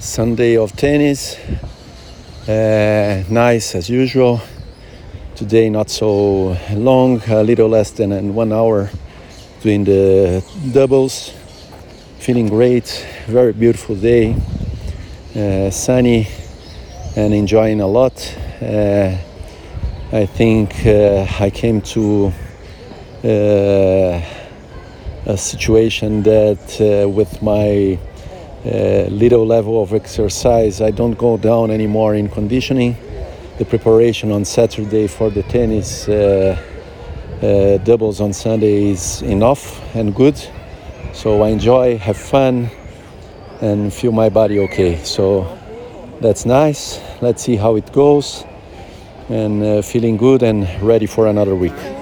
Sunday of tennis. Uh, nice as usual. Today not so long, a little less than one hour doing the doubles. Feeling great, very beautiful day, uh, sunny, and enjoying a lot. Uh, I think uh, I came to uh, a situation that uh, with my uh, little level of exercise, I don't go down anymore in conditioning. The preparation on Saturday for the tennis uh, uh, doubles on Sunday is enough and good. So I enjoy, have fun, and feel my body okay. So that's nice. Let's see how it goes. And uh, feeling good and ready for another week.